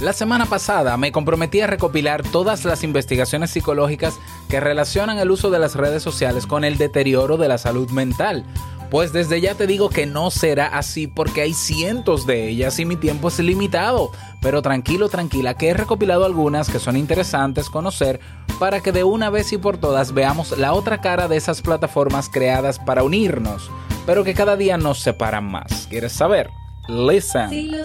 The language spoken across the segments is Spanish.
La semana pasada me comprometí a recopilar todas las investigaciones psicológicas que relacionan el uso de las redes sociales con el deterioro de la salud mental. Pues desde ya te digo que no será así porque hay cientos de ellas y mi tiempo es limitado. Pero tranquilo, tranquila, que he recopilado algunas que son interesantes conocer para que de una vez y por todas veamos la otra cara de esas plataformas creadas para unirnos, pero que cada día nos separan más. ¿Quieres saber? Listen. Si lo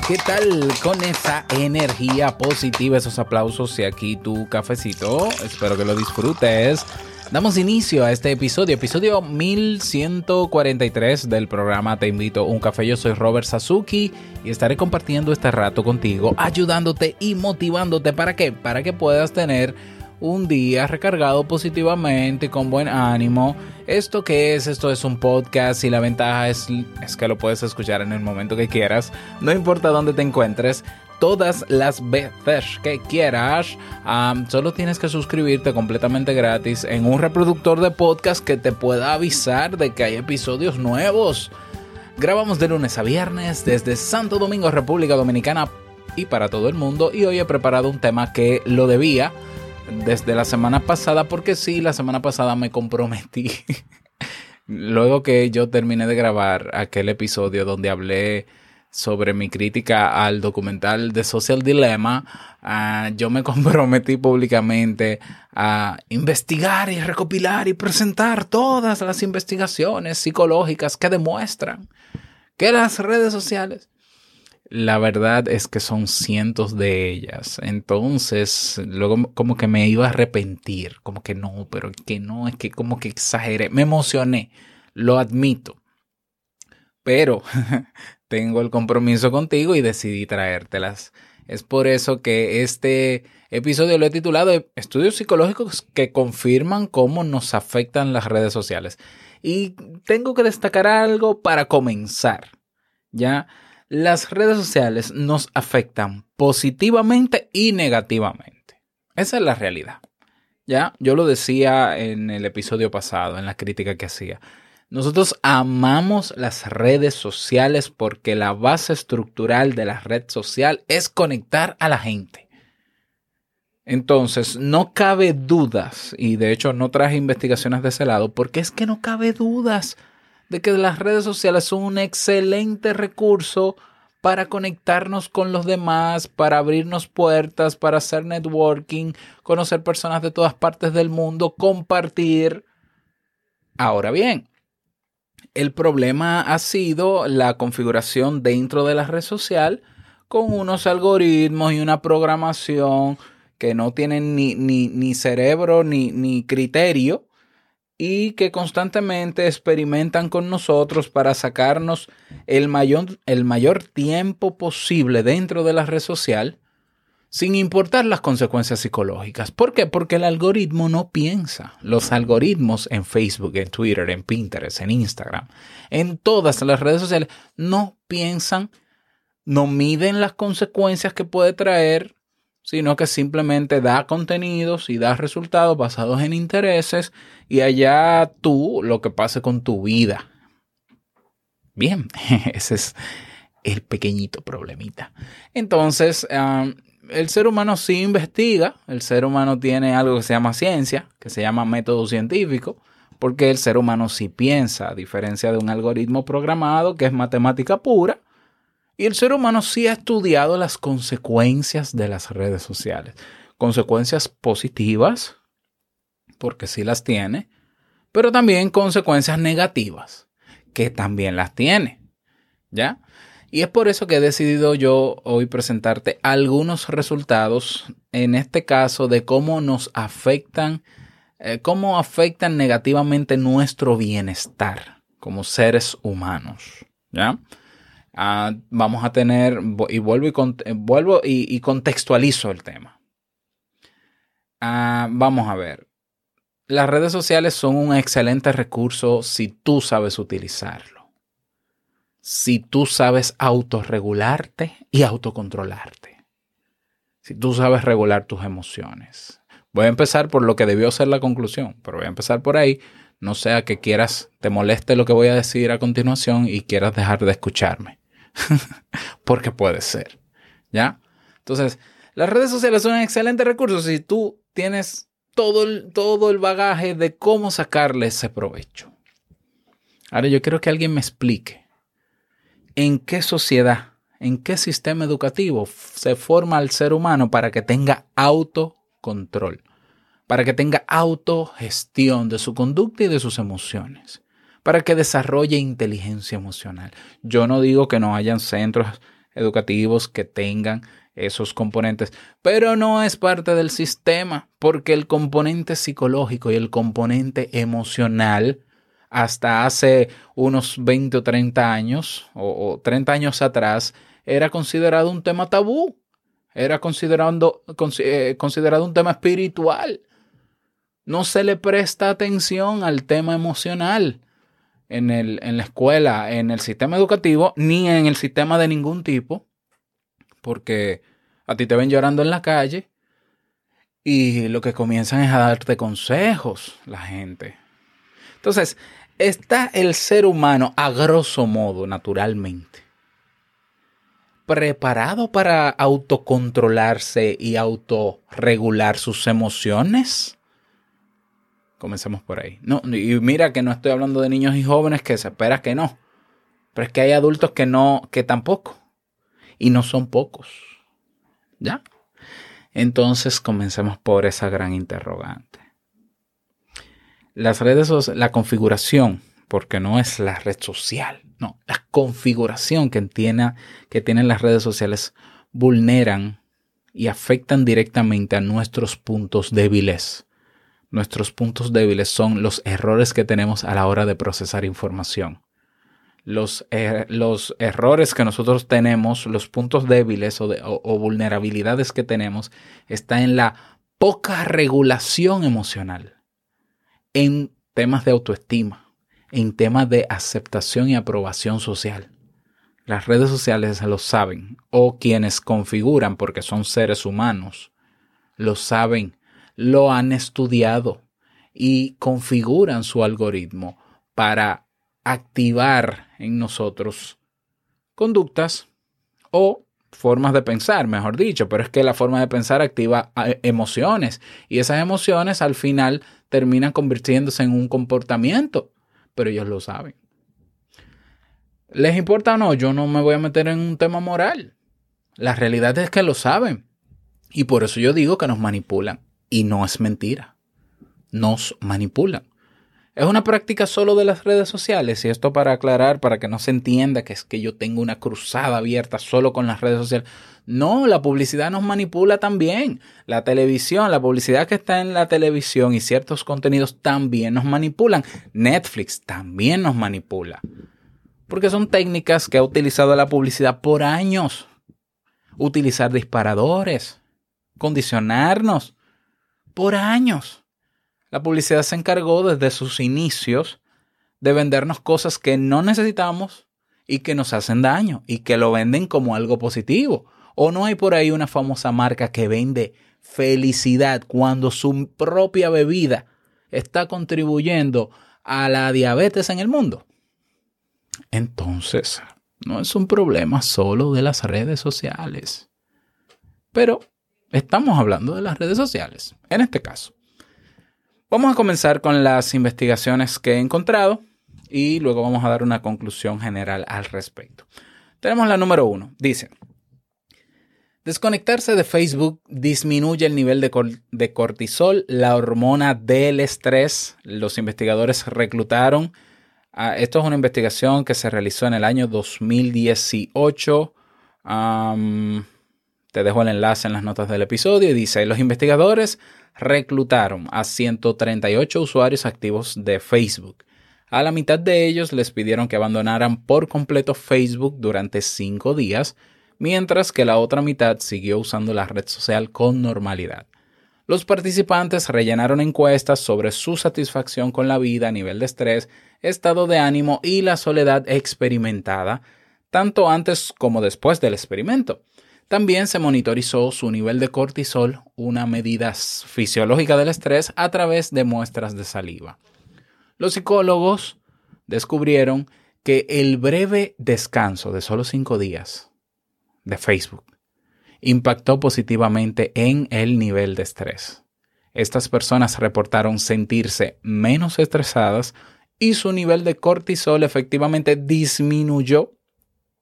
¿Qué tal con esa energía positiva, esos aplausos y aquí tu cafecito? Espero que lo disfrutes. Damos inicio a este episodio, episodio 1143 del programa Te invito a un café. Yo soy Robert Sasuki y estaré compartiendo este rato contigo, ayudándote y motivándote. ¿Para qué? Para que puedas tener un día recargado positivamente, con buen ánimo. ¿Esto qué es? Esto es un podcast y la ventaja es, es que lo puedes escuchar en el momento que quieras, no importa dónde te encuentres. Todas las veces que quieras, solo tienes que suscribirte completamente gratis en un reproductor de podcast que te pueda avisar de que hay episodios nuevos. Grabamos de lunes a viernes desde Santo Domingo, República Dominicana y para todo el mundo. Y hoy he preparado un tema que lo debía desde la semana pasada, porque sí, la semana pasada me comprometí. Luego que yo terminé de grabar aquel episodio donde hablé sobre mi crítica al documental de Social Dilemma, ah, yo me comprometí públicamente a investigar y recopilar y presentar todas las investigaciones psicológicas que demuestran que las redes sociales la verdad es que son cientos de ellas. Entonces, luego como que me iba a arrepentir, como que no, pero que no, es que como que exageré, me emocioné, lo admito. Pero tengo el compromiso contigo y decidí traértelas. Es por eso que este episodio lo he titulado Estudios psicológicos que confirman cómo nos afectan las redes sociales. Y tengo que destacar algo para comenzar. Ya las redes sociales nos afectan positivamente y negativamente. Esa es la realidad. Ya, yo lo decía en el episodio pasado, en la crítica que hacía. Nosotros amamos las redes sociales porque la base estructural de la red social es conectar a la gente. Entonces, no cabe dudas, y de hecho no traje investigaciones de ese lado, porque es que no cabe dudas de que las redes sociales son un excelente recurso para conectarnos con los demás, para abrirnos puertas, para hacer networking, conocer personas de todas partes del mundo, compartir. Ahora bien, el problema ha sido la configuración dentro de la red social con unos algoritmos y una programación que no tienen ni, ni, ni cerebro ni, ni criterio y que constantemente experimentan con nosotros para sacarnos el mayor, el mayor tiempo posible dentro de la red social sin importar las consecuencias psicológicas. ¿Por qué? Porque el algoritmo no piensa. Los algoritmos en Facebook, en Twitter, en Pinterest, en Instagram, en todas las redes sociales, no piensan, no miden las consecuencias que puede traer, sino que simplemente da contenidos y da resultados basados en intereses y allá tú lo que pase con tu vida. Bien, ese es el pequeñito problemita. Entonces, el ser humano sí investiga, el ser humano tiene algo que se llama ciencia, que se llama método científico, porque el ser humano sí piensa, a diferencia de un algoritmo programado que es matemática pura, Y el ser humano sí ha estudiado las consecuencias de las redes sociales. Consecuencias positivas, porque sí las tiene, pero también consecuencias negativas, que también las tiene. ¿Ya? Y es por eso que he decidido yo hoy presentarte algunos resultados, en este caso, de cómo nos afectan, eh, cómo afectan negativamente nuestro bienestar como seres humanos. ¿Ya? Ah, vamos a tener, y vuelvo y, eh, vuelvo y contextualizo el tema. Ah, vamos a ver. Las redes sociales son un excelente recurso si tú sabes utilizarlo. Si tú sabes autorregularte y autocontrolarte. Si tú sabes regular tus emociones. Voy a empezar por lo que debió ser la conclusión, pero voy a empezar por ahí. No sea que quieras, te moleste lo que voy a decir a continuación y quieras dejar de escucharme. Porque puede ser. ¿Ya? Entonces, las redes sociales son un excelente recurso si tú tienes todo el, todo el bagaje de cómo sacarle ese provecho. Ahora yo quiero que alguien me explique en qué sociedad, en qué sistema educativo se forma el ser humano para que tenga autocontrol, para que tenga autogestión de su conducta y de sus emociones, para que desarrolle inteligencia emocional. Yo no digo que no hayan centros educativos que tengan esos componentes, pero no es parte del sistema, porque el componente psicológico y el componente emocional, hasta hace unos 20 o 30 años, o, o 30 años atrás, era considerado un tema tabú, era considerando, consi- eh, considerado un tema espiritual. No se le presta atención al tema emocional en, el, en la escuela, en el sistema educativo, ni en el sistema de ningún tipo porque a ti te ven llorando en la calle y lo que comienzan es a darte consejos la gente. Entonces, está el ser humano a grosso modo, naturalmente, preparado para autocontrolarse y autorregular sus emociones. Comencemos por ahí. No, y mira que no estoy hablando de niños y jóvenes que se espera que no. Pero es que hay adultos que no, que tampoco y no son pocos. ¿Ya? Entonces comencemos por esa gran interrogante. Las redes sociales, la configuración, porque no es la red social, no, la configuración que, tiene, que tienen las redes sociales vulneran y afectan directamente a nuestros puntos débiles. Nuestros puntos débiles son los errores que tenemos a la hora de procesar información los, er- los errores que nosotros tenemos, los puntos débiles o- o vulnerabilidades que tenemos, está en la poca regulación emocional, en temas de autoestima, en temas de aceptación y aprobación social. Las redes sociales lo saben, o quienes configuran, porque son seres humanos, lo saben, lo han estudiado y configuran su algoritmo para activar en nosotros conductas o formas de pensar, mejor dicho, pero es que la forma de pensar activa eh, emociones y esas emociones al final terminan convirtiéndose en un comportamiento, pero ellos lo saben. ¿Les importa o no? Yo no me voy a meter en un tema moral. La realidad es que lo saben y por eso yo digo que nos manipulan y no es mentira. Nos manipulan. Es una práctica solo de las redes sociales y esto para aclarar, para que no se entienda que es que yo tengo una cruzada abierta solo con las redes sociales. No, la publicidad nos manipula también. La televisión, la publicidad que está en la televisión y ciertos contenidos también nos manipulan. Netflix también nos manipula. Porque son técnicas que ha utilizado la publicidad por años. Utilizar disparadores, condicionarnos por años. La publicidad se encargó desde sus inicios de vendernos cosas que no necesitamos y que nos hacen daño y que lo venden como algo positivo. O no hay por ahí una famosa marca que vende felicidad cuando su propia bebida está contribuyendo a la diabetes en el mundo. Entonces, no es un problema solo de las redes sociales. Pero estamos hablando de las redes sociales, en este caso. Vamos a comenzar con las investigaciones que he encontrado y luego vamos a dar una conclusión general al respecto. Tenemos la número uno. Dice, desconectarse de Facebook disminuye el nivel de, cor- de cortisol, la hormona del estrés. Los investigadores reclutaron. ah, esto es una investigación que se realizó en el año 2018. Am, te dejo el enlace en las notas del episodio y dice, los investigadores reclutaron a 138 usuarios activos de Facebook. A la mitad de ellos les pidieron que abandonaran por completo Facebook durante cinco días, mientras que la otra mitad siguió usando la red social con normalidad. Los participantes rellenaron encuestas sobre su satisfacción con la vida, nivel de estrés, estado de ánimo y la soledad experimentada, tanto antes como después del experimento. También se monitorizó su nivel de cortisol, una medida fisiológica del estrés, a través de muestras de saliva. Los psicólogos descubrieron que el breve descanso de solo cinco días de Facebook impactó positivamente en el nivel de estrés. Estas personas reportaron sentirse menos estresadas y su nivel de cortisol efectivamente disminuyó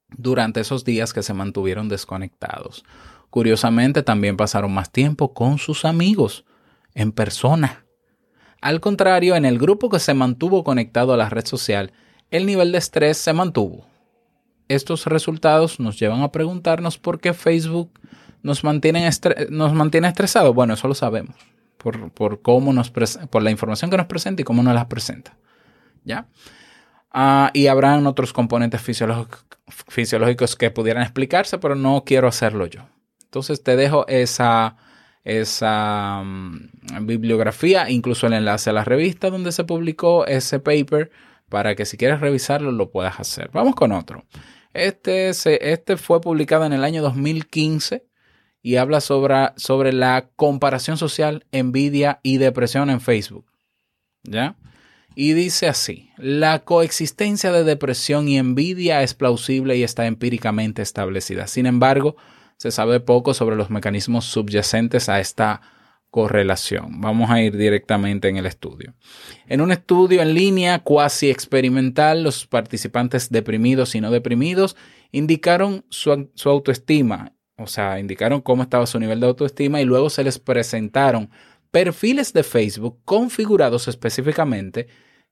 durante esos días que se mantuvieron desconectados. Curiosamente, también pasaron más tiempo con sus amigos, en persona. Al contrario, en el grupo que se mantuvo conectado a la red social, el nivel de estrés se mantuvo. Estos resultados nos llevan a preguntarnos por qué Facebook nos mantiene, estresados. Bueno, eso lo sabemos, por, por cómo nos por la información que nos presenta y cómo nos las presenta. ¿Ya? Ah, y habrán otros componentes fisiológicos, que pudieran explicarse, pero no quiero hacerlo yo. Entonces te dejo esa, esa mm, bibliografía, incluso el enlace a la revista donde se publicó ese paper, para que si quieres revisarlo lo puedas hacer. Vamos con otro. Este, se- este fue publicado en el año 2015 y habla sobre, sobre la comparación social, envidia y depresión en Facebook. ¿Ya? Y dice así, la coexistencia de depresión y envidia es plausible y está empíricamente establecida. Sin embargo, se sabe poco sobre los mecanismos subyacentes a esta correlación. Vamos a ir directamente en el estudio. En un estudio en línea cuasi experimental, los participantes deprimidos y no deprimidos indicaron su, su autoestima, o sea, indicaron cómo estaba su nivel de autoestima y luego se les presentaron perfiles de Facebook configurados específicamente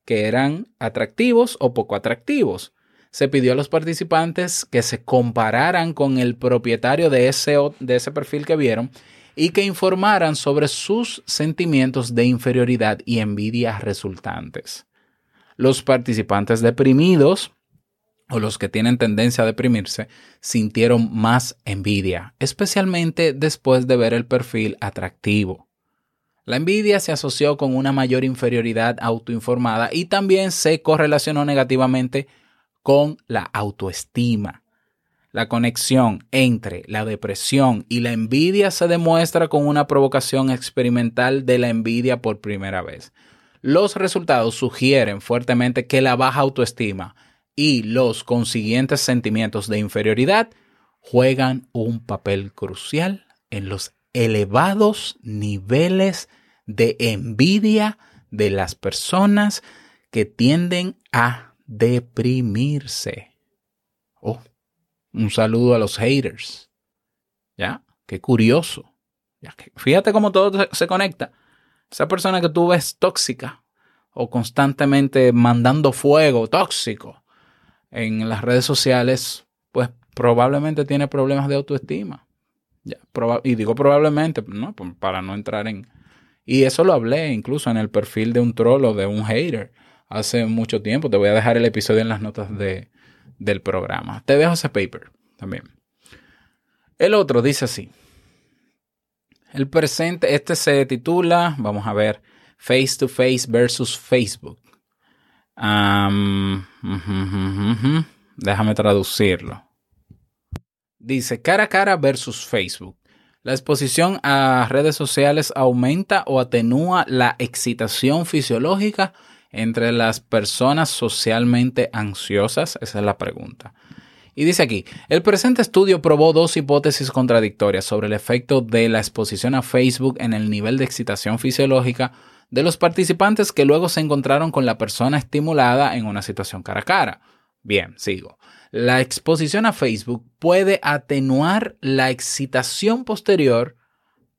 que eran atractivos o poco atractivos. Se pidió a los participantes que se compararan con el propietario de ese, de ese perfil que vieron y que informaran sobre sus sentimientos de inferioridad y envidia resultantes. Los participantes deprimidos o los que tienen tendencia a deprimirse sintieron más envidia, especialmente después de ver el perfil atractivo. La envidia se asoció con una mayor inferioridad autoinformada y también se correlacionó negativamente con la autoestima. La conexión entre la depresión y la envidia se demuestra con una provocación experimental de la envidia por primera vez. Los resultados sugieren fuertemente que la baja autoestima y los consiguientes sentimientos de inferioridad juegan un papel crucial en los elevados niveles de envidia de las personas que tienden a deprimirse. Oh, un saludo a los haters. ¿Ya? Qué curioso. Ya fíjate cómo todo se conecta. Esa persona que tú ves tóxica o constantemente mandando fuego tóxico en las redes sociales, pues probablemente tiene problemas de autoestima. Ya, y digo probablemente, ¿no? Para no entrar en... Y eso lo hablé incluso en el perfil de un troll o de un hater hace mucho tiempo. Te voy a dejar el episodio en las notas de, del programa. Te dejo ese paper también. El otro dice así. El presente, este se titula, vamos a ver, Face to Face versus Facebook. Ujú. Déjame traducirlo. Dice cara a cara versus Facebook. La exposición a redes sociales aumenta o atenúa la excitación fisiológica entre las personas socialmente ansiosas. Esa es la pregunta. Y dice aquí, el presente estudio probó dos hipótesis contradictorias sobre el efecto de la exposición a Facebook en el nivel de excitación fisiológica de los participantes que luego se encontraron con la persona estimulada en una situación cara a cara. Bien, sigo. La exposición a Facebook puede atenuar la excitación posterior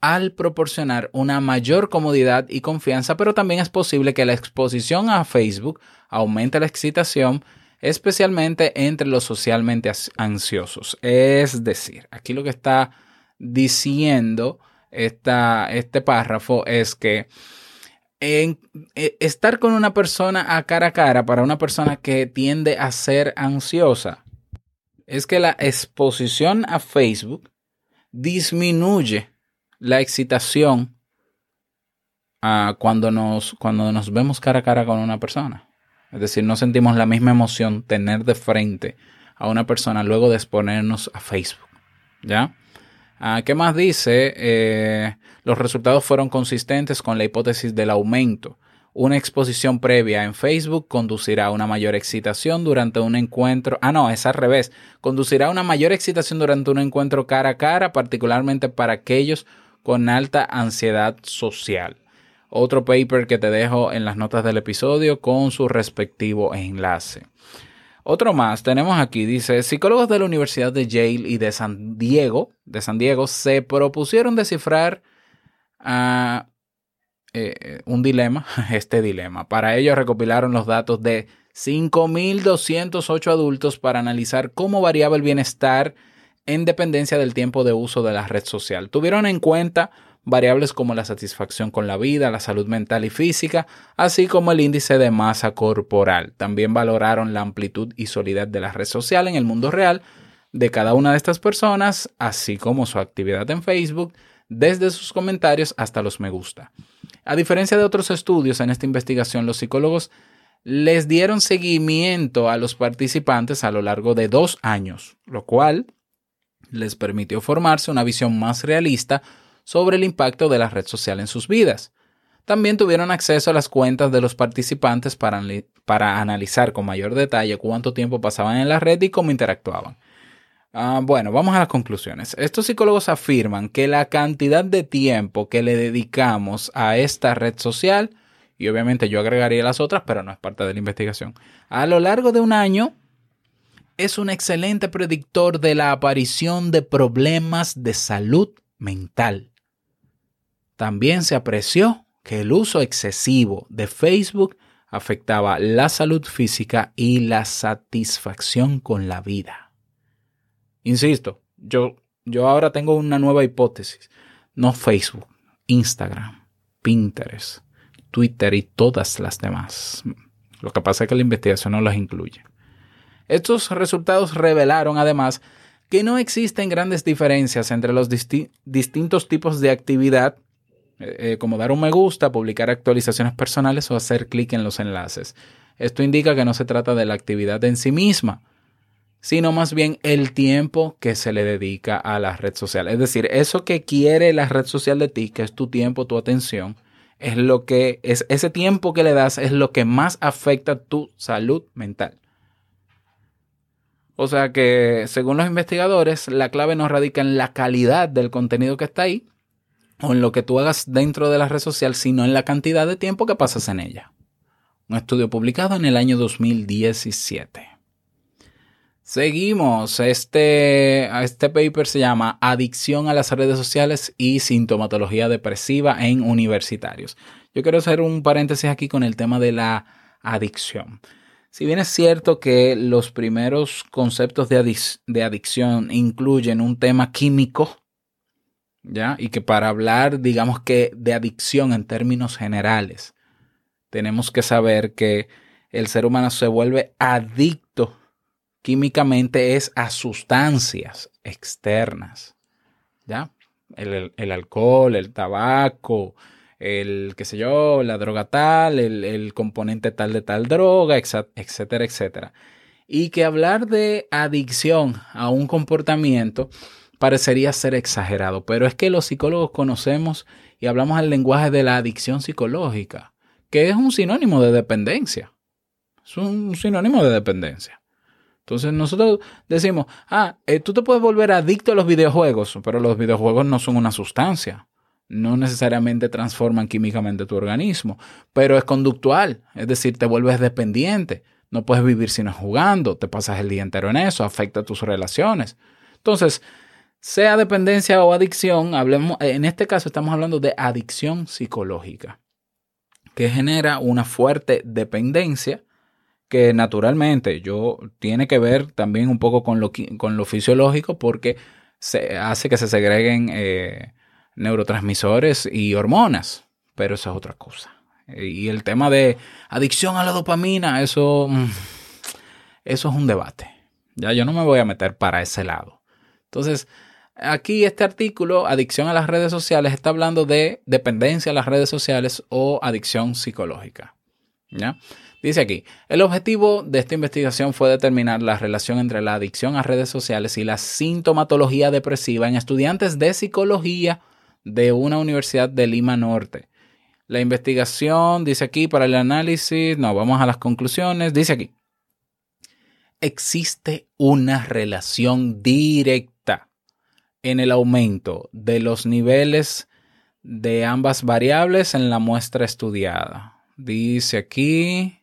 al proporcionar una mayor comodidad y confianza, pero también es posible que la exposición a Facebook aumente la excitación, especialmente entre los socialmente ansiosos. Es decir, aquí lo que está diciendo esta, este párrafo es que eh, estar con una persona a cara a cara para una persona que tiende a ser ansiosa es que la exposición a Facebook disminuye la excitación ah, cuando, nos, cuando nos vemos cara a cara con una persona. Es decir, no sentimos la misma emoción tener de frente a una persona luego de exponernos a Facebook. ¿Ya? Ah, ¿Qué más dice? Eh, los resultados fueron consistentes con la hipótesis del aumento. Una exposición previa en Facebook conducirá a una mayor excitación durante un encuentro. Ah, no, es al revés. Conducirá a una mayor excitación durante un encuentro cara a cara, particularmente para aquellos con alta ansiedad social. Otro paper que te dejo en las notas del episodio con su respectivo enlace. Otro más tenemos aquí, dice, psicólogos de la Universidad de Yale y de San Diego, de San Diego, se propusieron descifrar ah, eh, un dilema, este dilema. Para ello recopilaron los datos de 5.208 adultos para analizar cómo variaba el bienestar en dependencia del tiempo de uso de la red social. Tuvieron en cuenta variables como la satisfacción con la vida, la salud mental y física, así como el índice de masa corporal. También valoraron la amplitud y solidez de la red social en el mundo real de cada una de estas personas, así como su actividad en Facebook, desde sus comentarios hasta los me gusta. A diferencia de otros estudios en esta investigación, los psicólogos les dieron seguimiento a los participantes a lo largo de dos años, lo cual les permitió formarse una visión más realista sobre el impacto de la red social en sus vidas. También tuvieron acceso a las cuentas de los participantes para, para analizar con mayor detalle cuánto tiempo pasaban en la red y cómo interactuaban. Ah, bueno, vamos a las conclusiones. Estos psicólogos afirman que la cantidad de tiempo que le dedicamos a esta red social, y obviamente yo agregaría las otras, pero no es parte de la investigación, a lo largo de un año es un excelente predictor de la aparición de problemas de salud mental. También se apreció que el uso excesivo de Facebook afectaba la salud física y la satisfacción con la vida. Insisto, yo, yo ahora tengo una nueva hipótesis. No Facebook, Instagram, Pinterest, Twitter y todas las demás. Lo que pasa es que la investigación no las incluye. Estos resultados revelaron además que no existen grandes diferencias entre los disti- distintos tipos de actividad, eh, eh, como dar un me gusta, publicar actualizaciones personales o hacer clic en los enlaces. Esto indica que no se trata de la actividad en sí misma, sino más bien el tiempo que se le dedica a la red social. Es decir, eso que quiere la red social de ti, que es tu tiempo, tu atención, es lo que es ese tiempo que le das es lo que más afecta tu salud mental. O sea que, según los investigadores, la clave no radica en la calidad del contenido que está ahí o en lo que tú hagas dentro de la red social, sino en la cantidad de tiempo que pasas en ella. Un estudio publicado en el año 2017. Seguimos. Este, este paper se llama Adicción a las redes sociales y sintomatología depresiva en universitarios. Yo quiero hacer un paréntesis aquí con el tema de la adicción. Si bien es cierto que los primeros conceptos de, adic- de adicción incluyen un tema químico, ¿ya? Y que para hablar, digamos que de adicción en términos generales, tenemos que saber que el ser humano se vuelve adicto químicamente es a sustancias externas, ¿ya? El, alcohol, el tabaco, el, qué sé yo, la droga tal, el, el componente tal de tal droga, etcétera, etcétera. Y que hablar de adicción a un comportamiento parecería ser exagerado, pero es que los psicólogos conocemos y hablamos el lenguaje de la adicción psicológica, que es un sinónimo de dependencia. Es un sinónimo de dependencia. Entonces nosotros decimos, ah, eh, tú te puedes volver adicto a los videojuegos, pero los videojuegos no son una sustancia. No necesariamente transforman químicamente tu organismo, pero es conductual, es decir, te vuelves dependiente. No puedes vivir sino jugando, te pasas el día entero en eso, afecta tus relaciones. Entonces, sea dependencia o adicción, hablemos, en este caso estamos hablando de adicción psicológica, que genera una fuerte dependencia que naturalmente yo tiene que ver también un poco con lo, con lo fisiológico porque se hace que se segreguen eh, neurotransmisores y hormonas, pero eso es otra cosa. Y el tema de adicción a la dopamina, eso, mm, eso es un debate. Ya yo no me voy a meter para ese lado. Entonces, aquí este artículo, adicción a las redes sociales, está hablando de dependencia a las redes sociales o adicción psicológica. ¿Ya? Dice aquí, el objetivo de esta investigación fue determinar la relación entre la adicción a redes sociales y la sintomatología depresiva en estudiantes de psicología de una universidad de Lima Norte. La investigación, dice aquí, para el análisis, no, vamos a las conclusiones, dice aquí, existe una relación directa en el aumento de los niveles de ambas variables en la muestra estudiada. Dice aquí,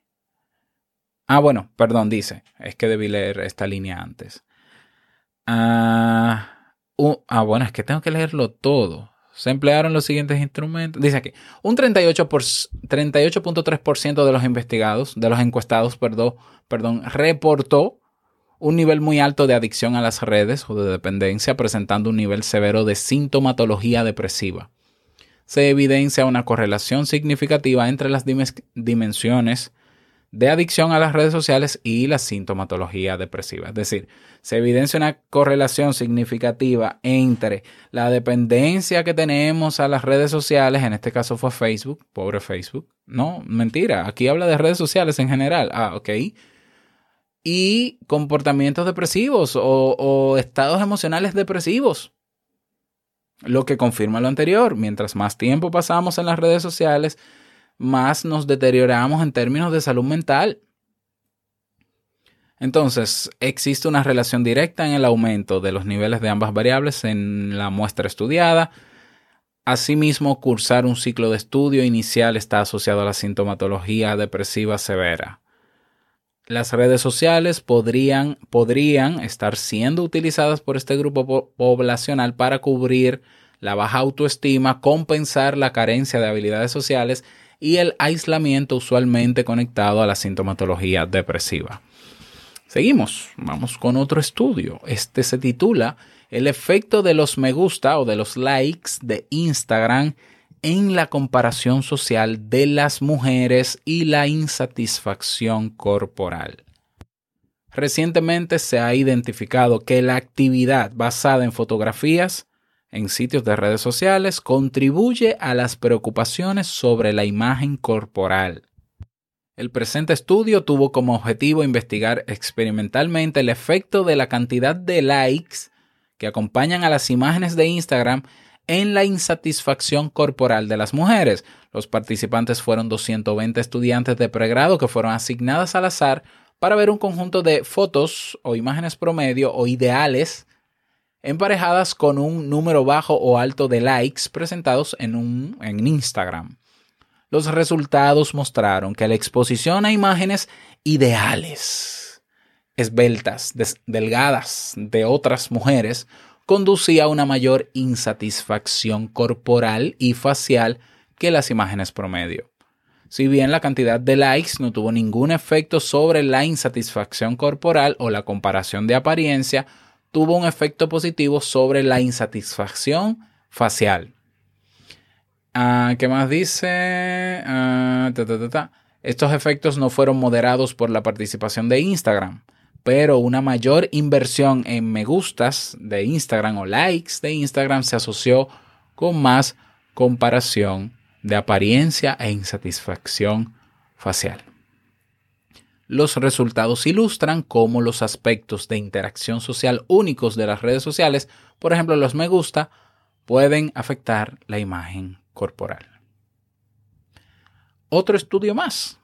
Ah, bueno, perdón, dice. Es que debí leer esta línea antes. Ah, ah bueno, es que tengo que leerlo todo. Se emplearon los siguientes instrumentos. Dice aquí, un 38.3% de los investigados, de los encuestados, perdón, perdón, reportó un nivel muy alto de adicción a las redes o de dependencia, presentando un nivel severo de sintomatología depresiva. Se evidencia una correlación significativa entre las dimensiones de adicción a las redes sociales y la sintomatología depresiva. Es decir, se evidencia una correlación significativa entre la dependencia que tenemos a las redes sociales, en este caso fue Facebook, pobre Facebook. No, mentira, aquí habla de redes sociales en general. Ah, ok. Y comportamientos depresivos o, o estados emocionales depresivos. Lo que confirma lo anterior, mientras más tiempo pasamos en las redes sociales, más nos deterioramos en términos de salud mental. Entonces, existe una relación directa en el aumento de los niveles de ambas variables en la muestra estudiada. Asimismo, cursar un ciclo de estudio inicial está asociado a la sintomatología depresiva severa. Las redes sociales podrían, podrían estar siendo utilizadas por este grupo poblacional para cubrir la baja autoestima, compensar la carencia de habilidades sociales y el aislamiento usualmente conectado a la sintomatología depresiva. Seguimos, vamos con otro estudio. Este se titula El efecto de los me gusta o de los likes de Instagram en la comparación social de las mujeres y la insatisfacción corporal. Recientemente se ha identificado que la actividad basada en fotografías en sitios de redes sociales contribuye a las preocupaciones sobre la imagen corporal. El presente estudio tuvo como objetivo investigar experimentalmente el efecto de la cantidad de likes que acompañan a las imágenes de Instagram en la insatisfacción corporal de las mujeres. Los participantes fueron 220 estudiantes de pregrado que fueron asignadas al azar para ver un conjunto de fotos o imágenes promedio o ideales emparejadas con un número bajo o alto de likes presentados en, un, en Instagram. Los resultados mostraron que la exposición a imágenes ideales, esbeltas, delgadas de otras mujeres, conducía a una mayor insatisfacción corporal y facial que las imágenes promedio. Si bien la cantidad de likes no tuvo ningún efecto sobre la insatisfacción corporal o la comparación de apariencia, tuvo un efecto positivo sobre la insatisfacción facial. Ah, ¿Qué más dice? Ah, Estos efectos no fueron moderados por la participación de Instagram, pero una mayor inversión en me gustas de Instagram o likes de Instagram se asoció con más comparación de apariencia e insatisfacción facial. Los resultados ilustran cómo los aspectos de interacción social únicos de las redes sociales, por ejemplo los me gusta, pueden afectar la imagen corporal. Otro estudio más.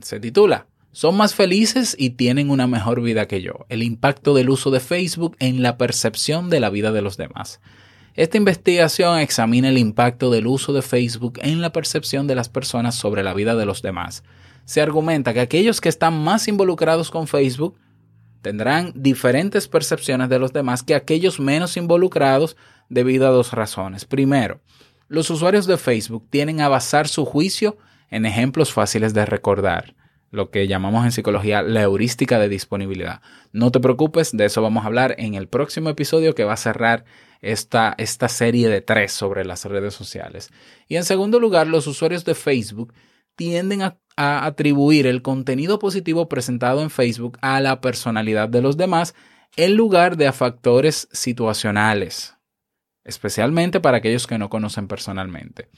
Se titula Son más felices y tienen una mejor vida que yo. El impacto del uso de Facebook en la percepción de la vida de los demás. Esta investigación examina el impacto del uso de Facebook en la percepción de las personas sobre la vida de los demás se argumenta que aquellos que están más involucrados con Facebook tendrán diferentes percepciones de los demás que aquellos menos involucrados debido a dos razones. Primero, los usuarios de Facebook tienden a basar su juicio en ejemplos fáciles de recordar, lo que llamamos en psicología la heurística de disponibilidad. No te preocupes, de eso vamos a hablar en el próximo episodio que va a cerrar esta, esta serie de tres sobre las redes sociales. Y en segundo lugar, los usuarios de Facebook tienden a, atribuir el contenido positivo presentado en Facebook a la personalidad de los demás en lugar de a factores situacionales, especialmente para aquellos que no conocen personalmente.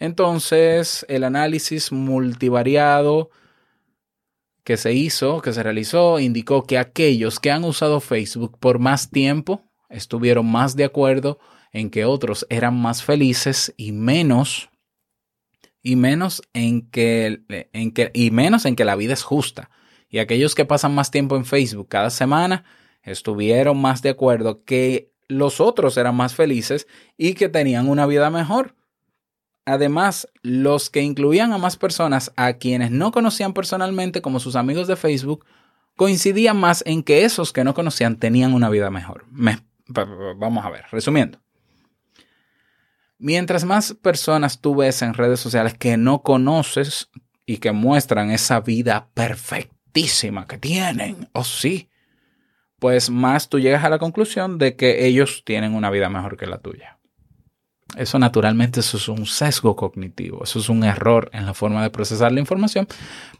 Entonces, el análisis multivariado que se hizo, que se realizó, indicó que aquellos que han usado Facebook por más tiempo estuvieron más de acuerdo en que otros eran más felices y menos y menos en que, en que y menos en que la vida es justa. Y aquellos que pasan más tiempo en Facebook cada semana estuvieron más de acuerdo que los otros eran más felices y que tenían una vida mejor. Además, los que incluían a más personas a quienes no conocían personalmente como sus amigos de Facebook coincidían más en que esos que no conocían tenían una vida mejor. Me, vamos a ver, resumiendo. Mientras más personas tú ves en redes sociales que no conoces y que muestran esa vida perfectísima que tienen, oh, sí, pues más tú llegas a la conclusión de que ellos tienen una vida mejor que la tuya. Eso naturalmente eso es un sesgo cognitivo, eso es un error en la forma de procesar la información,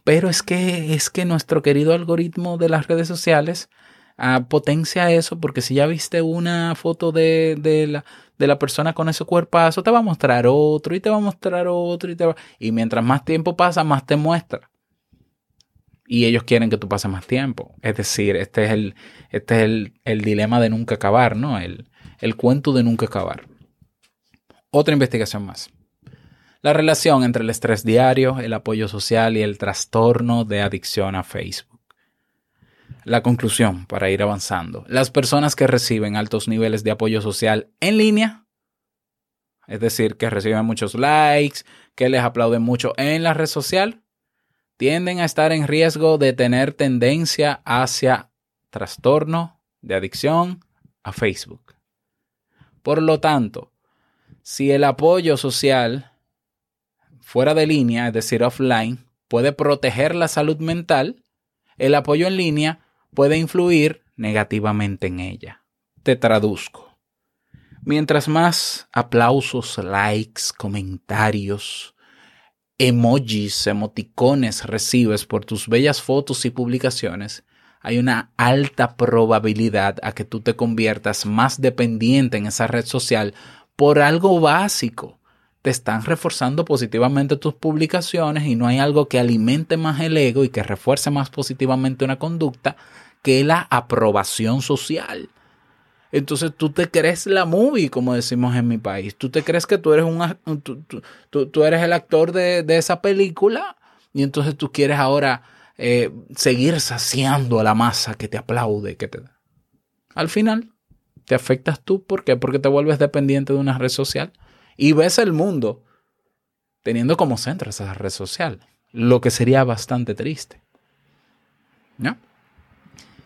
pero es que es que nuestro querido algoritmo de las redes sociales ah, potencia eso porque si ya viste una foto de, de, la, de la persona con ese cuerpazo, te va a mostrar otro y te va a mostrar otro y te va... Y mientras más tiempo pasa, más te muestra. Y ellos quieren que tú pases más tiempo. Es decir, este es el, este es el, el dilema de nunca acabar, ¿no? El, el cuento de nunca acabar. Otra investigación más. La relación entre el estrés diario, el apoyo social y el trastorno de adicción a Facebook. La conclusión para ir avanzando. Las personas que reciben altos niveles de apoyo social en línea, es decir, que reciben muchos likes, que les aplauden mucho en la red social, tienden a estar en riesgo de tener tendencia hacia trastorno de adicción a Facebook. Por lo tanto, si el apoyo social fuera de línea, es decir, offline, puede proteger la salud mental, el apoyo en línea puede influir negativamente en ella. Te traduzco. Mientras más aplausos, likes, comentarios, emojis, emoticones recibes por tus bellas fotos y publicaciones, hay una alta probabilidad a que tú te conviertas más dependiente en esa red social por algo básico. Te están reforzando positivamente tus publicaciones y no hay algo que alimente más el ego y que refuerce más positivamente una conducta que la aprobación social. Entonces tú te crees la movie, como decimos en mi país. Tú te crees que tú eres, un, tú, eres el actor de, esa película y entonces tú quieres ahora eh, seguir saciando a la masa que te aplaude, que te. Al final, te afectas tú. ¿Por qué? Porque te vuelves dependiente de una red social y ves el mundo teniendo como centro esa red social, lo que sería bastante triste. ¿No?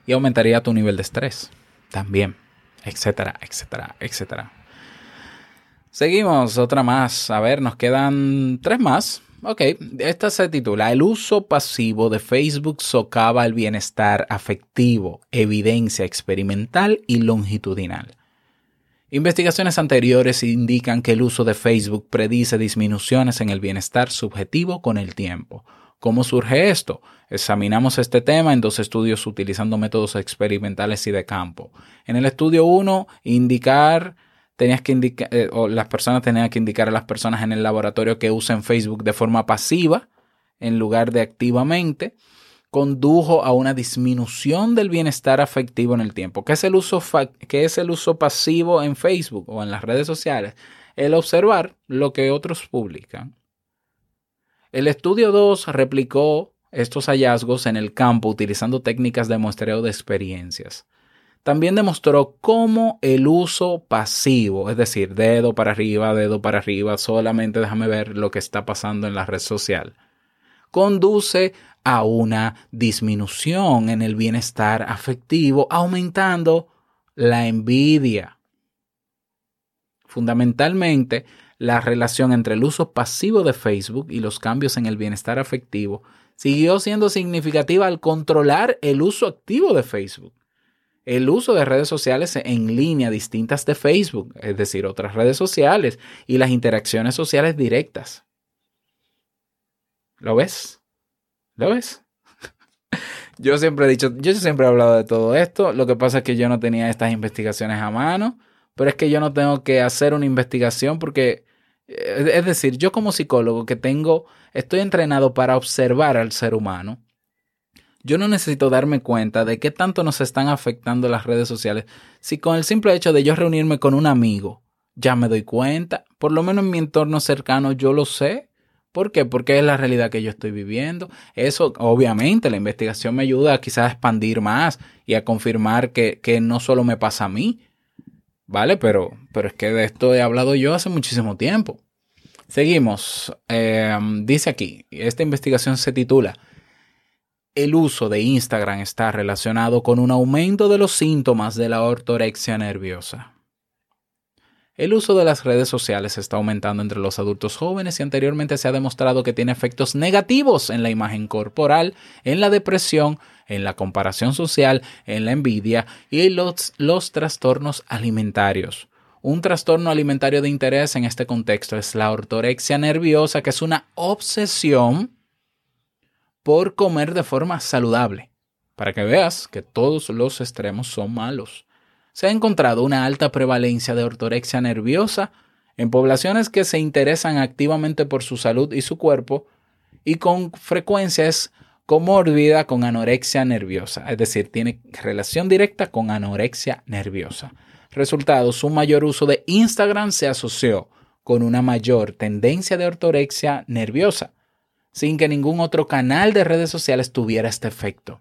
Y aumentaría tu nivel de estrés también, etcétera, etcétera, etcétera. Seguimos, otra más. A ver, nos quedan tres más. Ok, esta se titula El uso pasivo de Facebook socava el bienestar afectivo, evidencia experimental y longitudinal. Investigaciones anteriores indican que el uso de Facebook predice disminuciones en el bienestar subjetivo con el tiempo, ¿Cómo surge esto? Examinamos este tema en dos estudios utilizando métodos experimentales y de campo. En el estudio 1, indicar, tenías que indicar, eh, o las personas tenían que indicar a las personas en el laboratorio que usen Facebook de forma pasiva en lugar de activamente, condujo a una disminución del bienestar afectivo en el tiempo. ¿Qué es el uso, qué es el uso pasivo en Facebook o en las redes sociales? El observar lo que otros publican el estudio 2 replicó estos hallazgos en el campo utilizando técnicas de muestreo de experiencias. También demostró cómo el uso pasivo, es decir, dedo para arriba, dedo para arriba, solamente déjame ver lo que está pasando en la red social, conduce a una disminución en el bienestar afectivo, aumentando la envidia. Fundamentalmente, la relación entre el uso pasivo de Facebook y los cambios en el bienestar afectivo siguió siendo significativa al controlar el uso activo de Facebook. El uso de redes sociales en línea distintas de Facebook, es decir, otras redes sociales, y las interacciones sociales directas. ¿Lo ves? ¿Lo ves? yo siempre he dicho, yo siempre he hablado de todo esto, lo que pasa es que yo no tenía estas investigaciones a mano, pero es que yo no tengo que hacer una investigación porque es decir, yo como psicólogo que tengo, estoy entrenado para observar al ser humano, yo no necesito darme cuenta de qué tanto nos están afectando las redes sociales si con el simple hecho de yo reunirme con un amigo, ya me doy cuenta, por lo menos en mi entorno cercano yo lo sé. ¿Por qué? Porque es la realidad que yo estoy viviendo. Eso, obviamente, la investigación me ayuda a quizás a expandir más y a confirmar que, que no solo me pasa a mí, ¿vale? Pero, pero es que de esto he hablado yo hace muchísimo tiempo. Seguimos. Eh, dice aquí, esta investigación se titula, el uso de Instagram está relacionado con un aumento de los síntomas de la ortorexia nerviosa. El uso de las redes sociales está aumentando entre los adultos jóvenes y anteriormente se ha demostrado que tiene efectos negativos en la imagen corporal, en la depresión, en la comparación social, en la envidia y los, los trastornos alimentarios. Un trastorno alimentario de interés en este contexto es la ortorexia nerviosa, que es una obsesión por comer de forma saludable, para que veas que todos los extremos son malos se ha encontrado una alta prevalencia de ortorexia nerviosa en poblaciones que se interesan activamente por su salud y su cuerpo y con frecuencia es comórbida con anorexia nerviosa, es decir, tiene relación directa con anorexia nerviosa. Resultado, su mayor uso de Instagram se asoció con una mayor tendencia de ortorexia nerviosa, sin que ningún otro canal de redes sociales tuviera este efecto.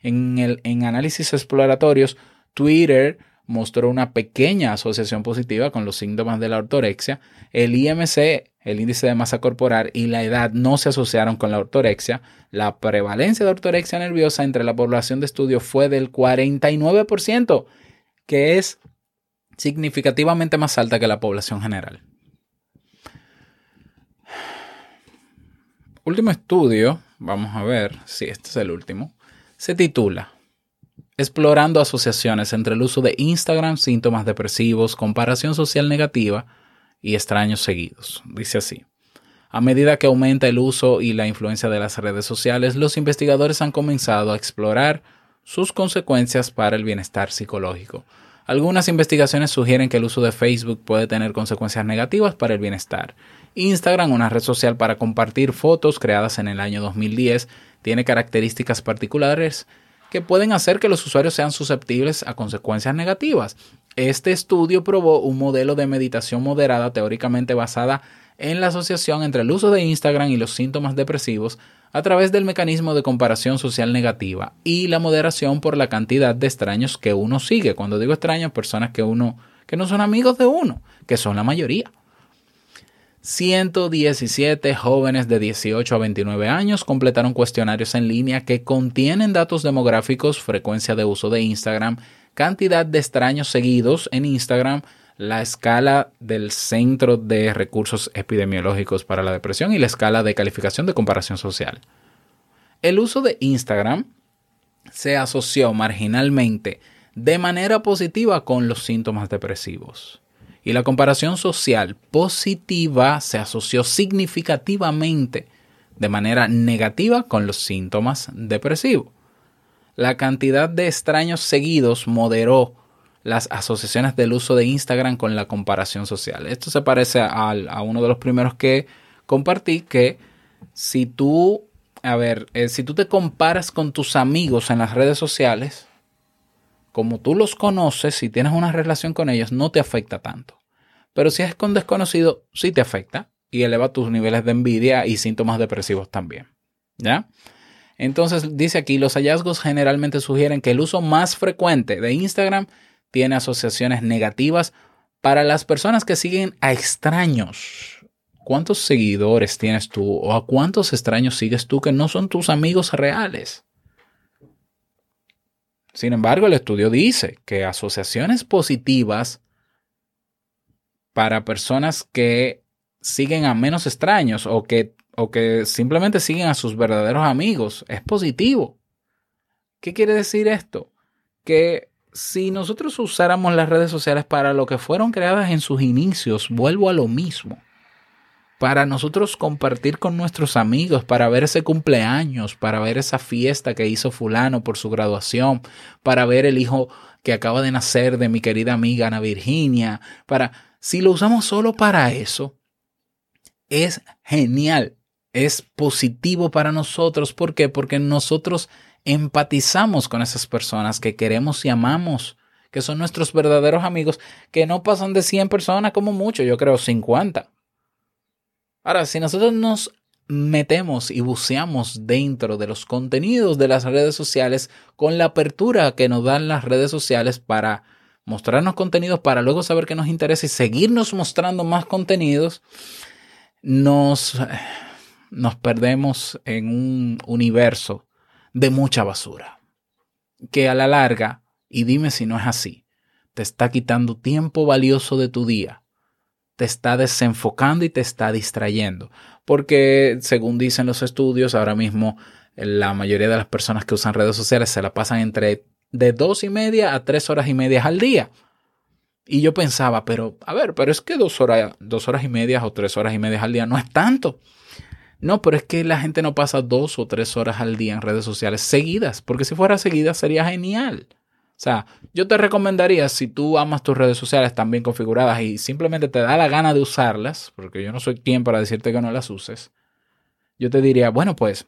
En, el, en análisis exploratorios, Twitter mostró una pequeña asociación positiva con los síntomas de la ortorexia. El IMC, el índice de masa corporal, y la edad no se asociaron con la ortorexia. La prevalencia de ortorexia nerviosa entre la población de estudio fue del 49%, que es significativamente más alta que la población general. Último estudio, vamos a ver si este es el último, se titula explorando asociaciones entre el uso de Instagram, síntomas depresivos, comparación social negativa y extraños seguidos. Dice así. A medida que aumenta el uso y la influencia de las redes sociales, los investigadores han comenzado a explorar sus consecuencias para el bienestar psicológico. Algunas investigaciones sugieren que el uso de Facebook puede tener consecuencias negativas para el bienestar. Instagram, una red social para compartir fotos creadas en el año 2010, tiene características particulares que pueden hacer que los usuarios sean susceptibles a consecuencias negativas. Este estudio probó un modelo de meditación moderada teóricamente basada en la asociación entre el uso de Instagram y los síntomas depresivos a través del mecanismo de comparación social negativa y la moderación por la cantidad de extraños que uno sigue. Cuando digo extraños, personas que uno que no son amigos de uno, que son la mayoría. 117 jóvenes de 18 a 29 años completaron cuestionarios en línea que contienen datos demográficos, frecuencia de uso de Instagram, cantidad de extraños seguidos en Instagram, la escala del Centro de Recursos Epidemiológicos para la Depresión y la escala de calificación de comparación social. El uso de Instagram se asoció marginalmente de manera positiva con los síntomas depresivos y la comparación social positiva se asoció significativamente de manera negativa con los síntomas depresivos. La cantidad de extraños seguidos moderó las asociaciones del uso de Instagram con la comparación social. Esto se parece a, uno de los primeros que compartí, que si tú, a ver, eh, si tú te comparas con tus amigos en las redes sociales, como tú los conoces, si tienes una relación con ellos, no te afecta tanto. Pero si es con desconocido, sí te afecta y eleva tus niveles de envidia y síntomas depresivos también. ¿Ya? Entonces dice aquí, los hallazgos generalmente sugieren que el uso más frecuente de Instagram tiene asociaciones negativas para las personas que siguen a extraños. cuántos seguidores tienes tú o a cuántos extraños sigues tú que no son tus amigos reales. Sin embargo, el estudio dice que asociaciones positivas para personas que siguen a menos extraños o que, o que simplemente siguen a sus verdaderos amigos es positivo. ¿Qué quiere decir esto? Que si nosotros usáramos las redes sociales para lo que fueron creadas en sus inicios, vuelvo a lo mismo. Para nosotros compartir con nuestros amigos, para ver ese cumpleaños, para ver esa fiesta que hizo fulano por su graduación, para ver el hijo que acaba de nacer de mi querida amiga Ana Virginia, para si lo usamos solo para eso, es genial, es positivo para nosotros. ¿Por qué? Porque nosotros empatizamos con esas personas que queremos y amamos, que son nuestros verdaderos amigos, que no pasan de 100 personas como mucho, yo creo 50. Ahora, si nosotros nos metemos y buceamos dentro de los contenidos de las redes sociales con la apertura que nos dan las redes sociales para mostrarnos contenidos, para luego saber qué nos interesa y seguirnos mostrando más contenidos, nos, nos perdemos en un universo de mucha basura, que a la larga, y dime si no es así, te está quitando tiempo valioso de tu día, te está desenfocando y te está distrayendo, porque según dicen los estudios, ahora mismo la mayoría de las personas que usan redes sociales se la pasan entre de dos y media a tres horas y media al día. Y yo pensaba, pero a ver, pero es que dos horas, dos horas y media o tres horas y media al día no es tanto. No, pero es que la gente no pasa dos o tres horas al día en redes sociales seguidas, porque si fuera seguidas sería genial. O sea, yo te recomendaría, si tú amas tus redes sociales tan bien configuradas y simplemente te da la gana de usarlas, porque yo no soy quien para decirte que no las uses, yo te diría, bueno, pues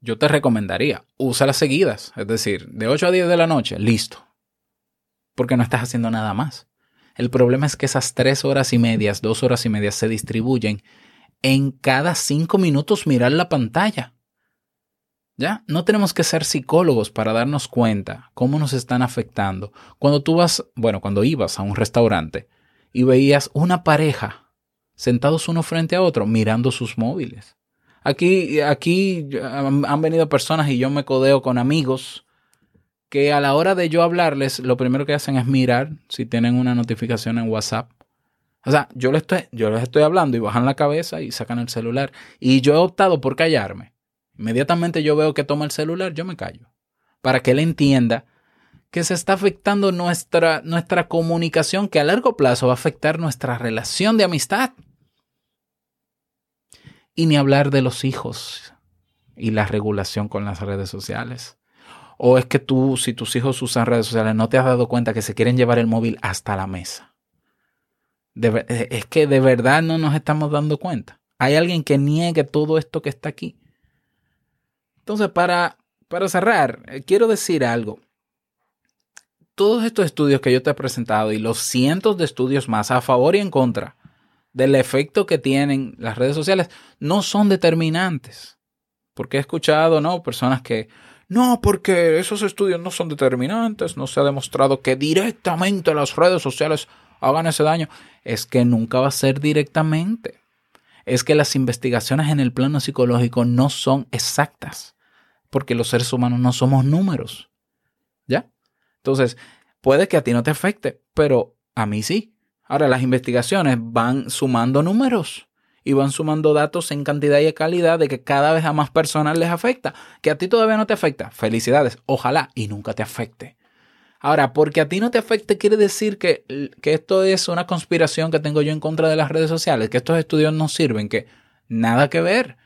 yo te recomendaría, úsalas seguidas, es decir, de 8 a 10 de la noche, listo, porque no estás haciendo nada más. El problema es que esas tres horas y medias, dos horas y medias se distribuyen en cada cinco minutos mirar la pantalla. ¿Ya? No tenemos que ser psicólogos para darnos cuenta cómo nos están afectando. Cuando tú vas, bueno, cuando ibas a un restaurante y veías una pareja sentados uno frente a otro mirando sus móviles. Aquí, aquí han venido personas y yo me codeo con amigos que a la hora de yo hablarles, lo primero que hacen es mirar si tienen una notificación en WhatsApp o sea, yo les, estoy, yo les estoy hablando y bajan la cabeza y sacan el celular. Y yo he optado por callarme. Inmediatamente yo veo que toma el celular, yo me callo. Para que él entienda que se está afectando nuestra, nuestra comunicación, que a largo plazo va a afectar nuestra relación de amistad. Y ni hablar de los hijos y la regulación con las redes sociales. O es que tú, si tus hijos usan redes sociales, no te has dado cuenta que se quieren llevar el móvil hasta la mesa. Eh, es que de verdad no nos estamos dando cuenta. Hay alguien que niegue todo esto que está aquí. Entonces, para, para cerrar, eh, quiero decir algo. Todos estos estudios que yo te he presentado y los cientos de estudios más a favor y en contra del efecto que tienen las redes sociales no son determinantes. Porque he escuchado, ¿no? Personas que, no, porque esos estudios no son determinantes, no se ha demostrado que directamente las redes sociales hagan ese daño, es que nunca va a ser directamente. Es que las investigaciones en el plano psicológico no son exactas, porque los seres humanos no somos números. ¿Ya? Entonces, puede que a ti no te afecte, pero a mí sí. Ahora, las investigaciones van sumando números y van sumando datos en cantidad y calidad de que cada vez a más personas les afecta. Que a ti todavía no te afecta. Felicidades. Ojalá y nunca te afecte. Ahora, porque a ti no te afecte, quiere decir que, que, esto es una conspiración que tengo yo en contra de las redes sociales, que estos estudios no sirven, que nada que ver.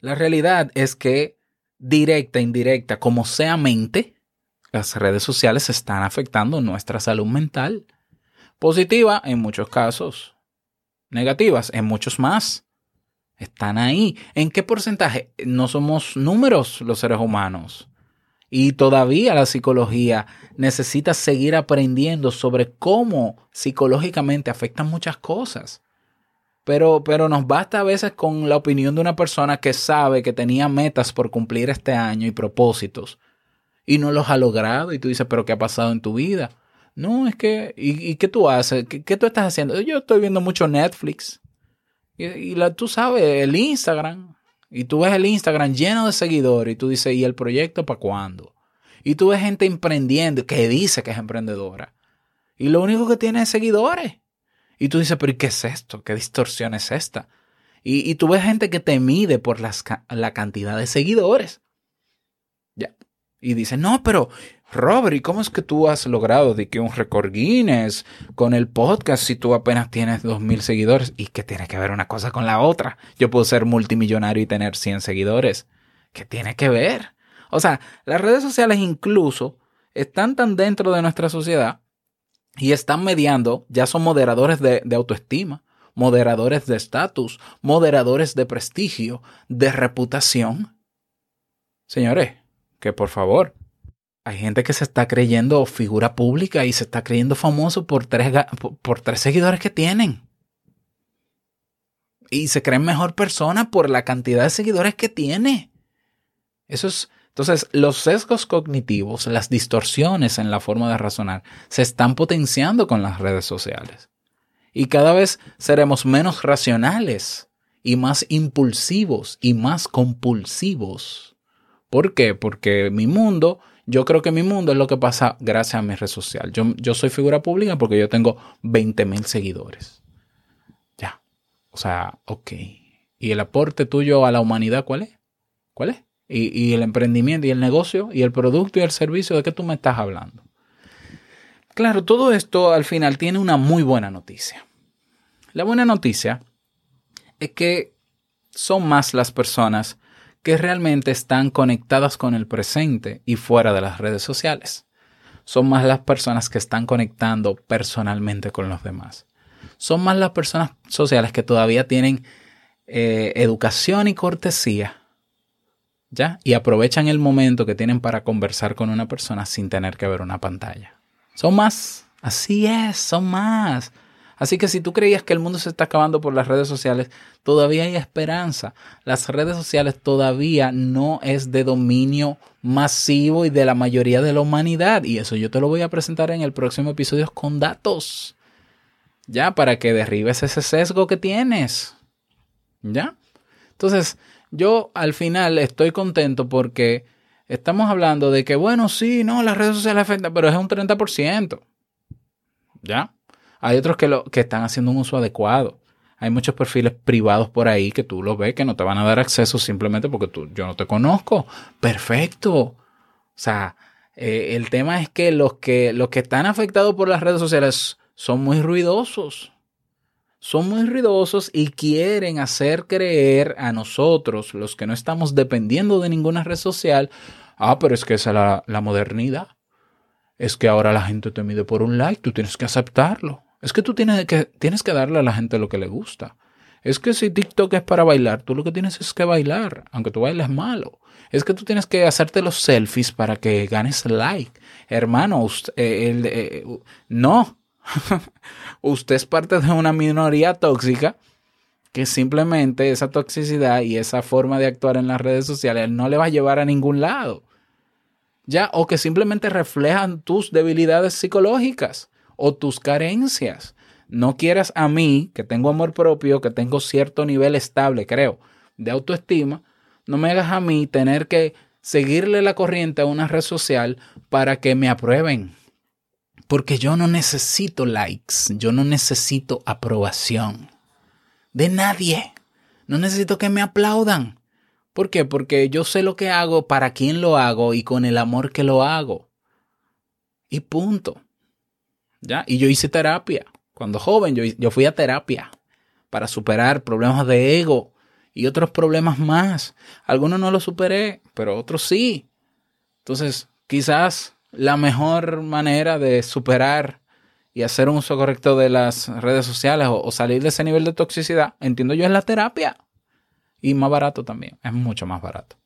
La realidad es que directa, indirecta, como sea mente, las redes sociales están afectando nuestra salud mental. Positiva en muchos casos, negativas en muchos más. Están ahí. ¿En qué porcentaje? No somos números los seres humanos. Y todavía la psicología necesita seguir aprendiendo sobre cómo psicológicamente afectan muchas cosas. Pero, pero nos basta a veces con la opinión de una persona que sabe que tenía metas por cumplir este año y propósitos y no los ha logrado. Y tú dices, pero ¿qué ha pasado en tu vida? No, es que, ¿y, qué tú haces? ¿Qué, qué tú estás haciendo? Yo estoy viendo mucho Netflix. Y, la, tú sabes, el Instagram. Y tú ves el Instagram lleno de seguidores y tú dices, ¿y el proyecto para cuándo? Y tú ves gente emprendiendo que dice que es emprendedora. Y lo único que tiene es seguidores. Y tú dices, pero ¿y qué es esto? ¿Qué distorsión es esta? Y, y tú ves gente que te mide por las, la cantidad de seguidores. Ya. Y dice, no, pero Robert, ¿y cómo es que tú has logrado de que un récord Guinness con el podcast si tú apenas tienes dos mil seguidores? ¿Y qué tiene que ver una cosa con la otra? Yo puedo ser multimillonario y tener 100 seguidores. ¿Qué tiene que ver? O sea, las redes sociales incluso están tan dentro de nuestra sociedad y están mediando, ya son moderadores de, de autoestima, moderadores de estatus, moderadores de prestigio, de reputación. Señores, que por favor, hay gente que se está creyendo figura pública y se está creyendo famoso por tres, por tres seguidores que tienen. Y se creen mejor persona por la cantidad de seguidores que tiene. Eso es. Entonces, los sesgos cognitivos, las distorsiones en la forma de razonar, se están potenciando con las redes sociales. Y cada vez seremos menos racionales y más impulsivos y más compulsivos. ¿Por qué? Porque mi mundo, yo creo que mi mundo es lo que pasa gracias a mi red social. Yo, yo soy figura pública porque yo tengo 20 mil seguidores. Ya. O sea, ok. ¿Y el aporte tuyo a la humanidad cuál es? ¿Cuál es? Y, y el emprendimiento y el negocio y el producto y el servicio, ¿de qué tú me estás hablando? Claro, todo esto al final tiene una muy buena noticia. La buena noticia es que son más las personas que realmente están conectadas con el presente y fuera de las redes sociales. Son más las personas que están conectando personalmente con los demás. Son más las personas sociales que todavía tienen eh, educación y cortesía ¿ya? Y aprovechan el momento que tienen para conversar con una persona sin tener que ver una pantalla. Son más. Así es, son más. Así que si tú creías que el mundo se está acabando por las redes sociales, todavía hay esperanza. Las redes sociales todavía no es de dominio masivo y de la mayoría de la humanidad. Y eso yo te lo voy a presentar en el próximo episodio con datos. Ya, para que derribes ese sesgo que tienes. ¿Ya? Entonces, yo al final estoy contento porque estamos hablando de que, bueno, sí, no, las redes sociales afectan, pero es un 30%. ¿Ya? Hay otros que, lo, que están haciendo un uso adecuado. Hay muchos perfiles privados por ahí que tú los ves que no te van a dar acceso simplemente porque tú, yo no te conozco. Perfecto. O sea, eh, el tema es que los, que los que están afectados por las redes sociales son muy ruidosos son muy ruidosos y quieren hacer creer a nosotros, los que no estamos dependiendo de ninguna red social, ah, pero es que esa es la, la modernidad. Es que ahora la gente te mide por un like, tú tienes que aceptarlo. Es que tú tienes que, tienes que darle a la gente lo que le gusta. Es que si TikTok es para bailar, tú lo que tienes es que bailar, aunque tú bailes malo. Es que tú tienes que hacerte los selfies para que ganes like. Hermano, usted, eh, eh, no. usted es parte de una minoría tóxica que simplemente esa toxicidad y esa forma de actuar en las redes sociales no le va a llevar a ningún lado. Ya, o que simplemente reflejan tus debilidades psicológicas o tus carencias. No quieras a mí, que tengo amor propio, que tengo cierto nivel estable, creo, de autoestima, no me hagas a mí tener que seguirle la corriente a una red social para que me aprueben. Porque yo no necesito likes, yo no necesito aprobación de nadie. No necesito que me aplaudan. ¿Por qué? Porque yo sé lo que hago, para quién lo hago y con el amor que lo hago. Y punto. Y yo hice terapia. Cuando joven, yo, yo fui a terapia para superar problemas de ego y otros problemas más. Algunos no los superé, pero otros sí. Entonces, quizás la mejor manera de superar y hacer un uso correcto de las redes sociales o, o, salir de ese nivel de toxicidad, entiendo yo, es la terapia. Y más barato también, es mucho más barato.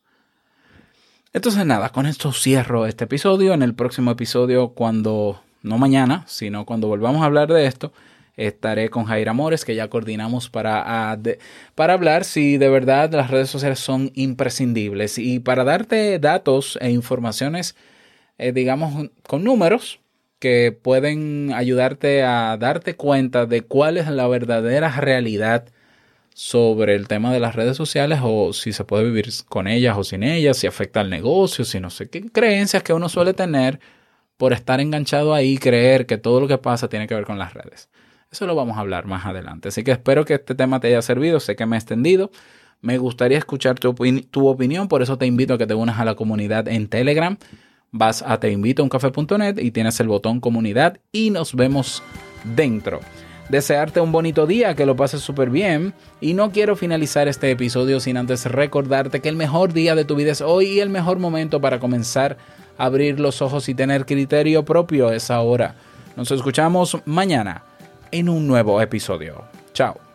Entonces nada, con esto cierro este episodio. En el próximo episodio, cuando, no mañana, sino cuando volvamos a hablar de esto, estaré con Jair Amores, que ya coordinamos para, de, para hablar si de verdad las redes sociales son imprescindibles. Y para darte datos e informaciones, eh, digamos, con números, que pueden ayudarte a darte cuenta de cuál es la verdadera realidad sobre el tema de las redes sociales o si se puede vivir con ellas o sin ellas, si afecta al negocio, si no sé qué creencias que uno suele tener por estar enganchado ahí y creer que todo lo que pasa tiene que ver con las redes. Eso lo vamos a hablar más adelante. Así que espero que este tema te haya servido. Sé que me he extendido. Me gustaría escuchar tu, tu opinión, por eso te invito a que te unas a la comunidad en Telegram. Vas a teinvitouncafe.net y tienes el botón comunidad y nos vemos dentro. Desearte un bonito día, que lo pases súper bien. Y no quiero finalizar este episodio sin antes recordarte que el mejor día de tu vida es hoy y el mejor momento para comenzar a abrir los ojos y tener criterio propio es ahora. Nos escuchamos mañana en un nuevo episodio. Chao.